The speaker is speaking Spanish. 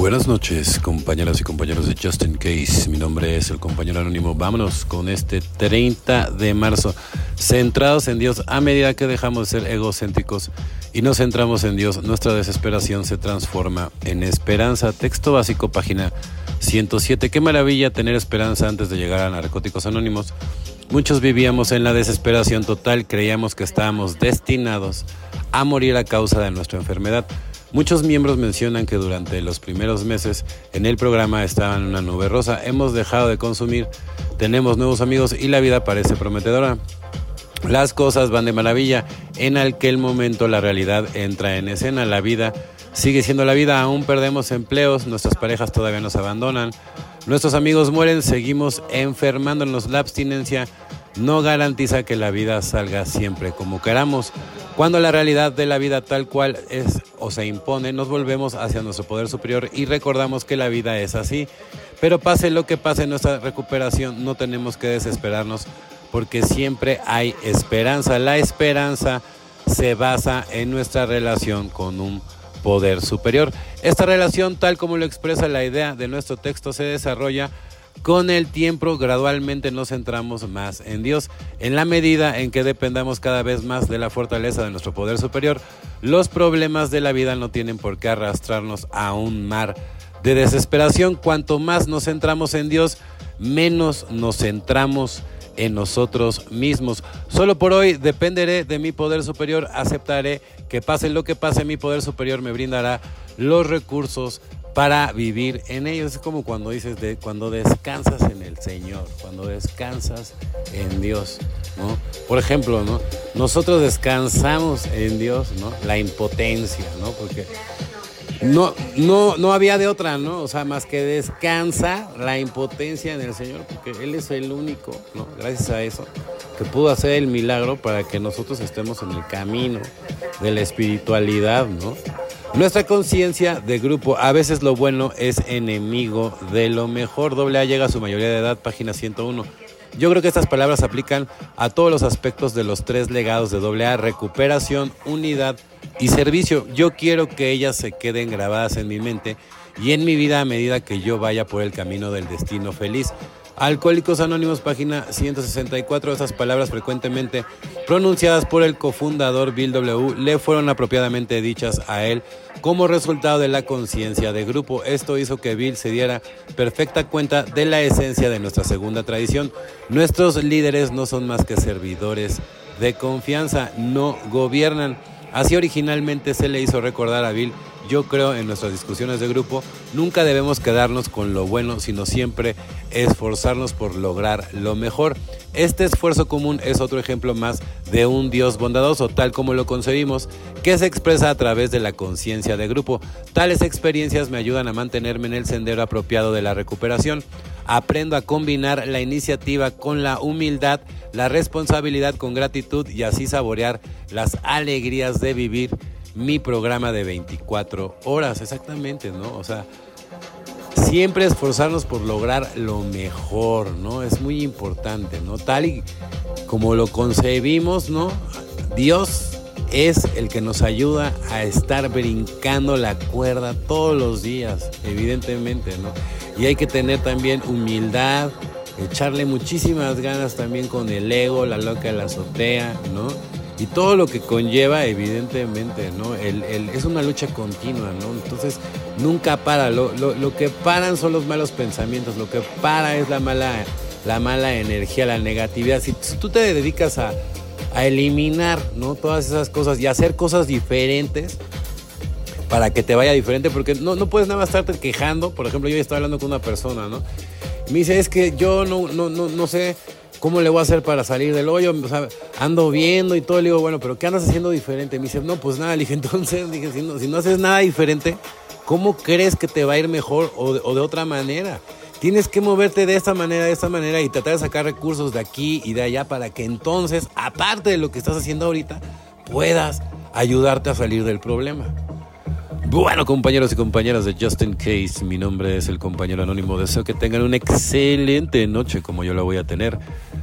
Buenas noches, compañeras y compañeros de Justin Case. Mi nombre es el compañero anónimo. Vámonos con este 30 de marzo, centrados en Dios a medida que dejamos de ser egocéntricos y nos centramos en Dios. Nuestra desesperación se transforma en esperanza. Texto básico, página 107. Qué maravilla tener esperanza antes de llegar a Narcóticos Anónimos. Muchos vivíamos en la desesperación total, creíamos que estábamos destinados a morir a causa de nuestra enfermedad. Muchos miembros mencionan que durante los primeros meses en el programa estaban en una nube rosa. Hemos dejado de consumir, tenemos nuevos amigos y la vida parece prometedora. Las cosas van de maravilla. En aquel momento la realidad entra en escena. La vida sigue siendo la vida. Aún perdemos empleos. Nuestras parejas todavía nos abandonan. Nuestros amigos mueren. Seguimos enfermándonos. La abstinencia no garantiza que la vida salga siempre como queramos. Cuando la realidad de la vida tal cual es o se impone, nos volvemos hacia nuestro poder superior y recordamos que la vida es así. Pero pase lo que pase en nuestra recuperación, no tenemos que desesperarnos porque siempre hay esperanza. La esperanza se basa en nuestra relación con un poder superior. Esta relación, tal como lo expresa la idea de nuestro texto, se desarrolla con el tiempo gradualmente nos centramos más en Dios. En la medida en que dependamos cada vez más de la fortaleza de nuestro poder superior, los problemas de la vida no tienen por qué arrastrarnos a un mar de desesperación. Cuanto más nos centramos en Dios, menos nos centramos en nosotros mismos. Solo por hoy dependeré de mi poder superior, aceptaré que pase lo que pase, mi poder superior me brindará los recursos para vivir en ellos. Es como cuando dices, de, cuando descansas en el Señor, cuando descansas en Dios, ¿no? Por ejemplo, ¿no? Nosotros descansamos en Dios, ¿no? La impotencia, ¿no? Porque no, no, no había de otra, ¿no? O sea, más que descansa la impotencia en el Señor, porque Él es el único, ¿no? Gracias a eso, que pudo hacer el milagro para que nosotros estemos en el camino de la espiritualidad, ¿no? Nuestra conciencia de grupo, a veces lo bueno es enemigo de lo mejor. Doble A llega a su mayoría de edad, página 101. Yo creo que estas palabras aplican a todos los aspectos de los tres legados de doble A, recuperación, unidad y servicio. Yo quiero que ellas se queden grabadas en mi mente y en mi vida a medida que yo vaya por el camino del destino feliz. Alcohólicos Anónimos, página 164. Esas palabras frecuentemente pronunciadas por el cofundador Bill W. le fueron apropiadamente dichas a él como resultado de la conciencia de grupo. Esto hizo que Bill se diera perfecta cuenta de la esencia de nuestra segunda tradición. Nuestros líderes no son más que servidores de confianza, no gobiernan. Así originalmente se le hizo recordar a Bill yo creo en nuestras discusiones de grupo, nunca debemos quedarnos con lo bueno, sino siempre esforzarnos por lograr lo mejor. Este esfuerzo común es otro ejemplo más de un Dios bondadoso, tal como lo concebimos, que se expresa a través de la conciencia de grupo. Tales experiencias me ayudan a mantenerme en el sendero apropiado de la recuperación. Aprendo a combinar la iniciativa con la humildad, la responsabilidad con gratitud y así saborear las alegrías de vivir mi programa de 24 horas, exactamente, ¿no? O sea, siempre esforzarnos por lograr lo mejor, ¿no? Es muy importante, ¿no? Tal y como lo concebimos, ¿no? Dios es el que nos ayuda a estar brincando la cuerda todos los días, evidentemente, ¿no? Y hay que tener también humildad, echarle muchísimas ganas también con el ego, la loca de la azotea, ¿no? Y todo lo que conlleva, evidentemente, ¿no? El, es una lucha continua, ¿no? Entonces, nunca para. Lo, lo, que paran son los malos pensamientos, lo que para es la mala, la mala energía, la negatividad. Si, tú te dedicas a, a, eliminar, ¿no? Todas esas cosas y hacer cosas diferentes para que te vaya diferente, porque no, no puedes nada más estarte quejando. Por ejemplo, yo estaba hablando con una persona, ¿no? Me dice, es que yo no, no, no, no sé ¿cómo le voy a hacer para salir del hoyo? ando viendo y todo. Le digo, bueno, pero ¿qué andas haciendo diferente? Me dice, no, pues nada. Le dije, entonces, dije, si no, si no haces nada diferente, ¿cómo crees que te va a ir mejor o de, otra manera? Tienes que moverte de esta manera, de esta manera y tratar de sacar recursos de aquí y de allá para que entonces, aparte de lo que estás haciendo ahorita, puedas ayudarte a salir del problema. Bueno, compañeros y compañeras de Justin Case, mi nombre es el compañero anónimo. Deseo que tengan una excelente noche como yo la voy a tener.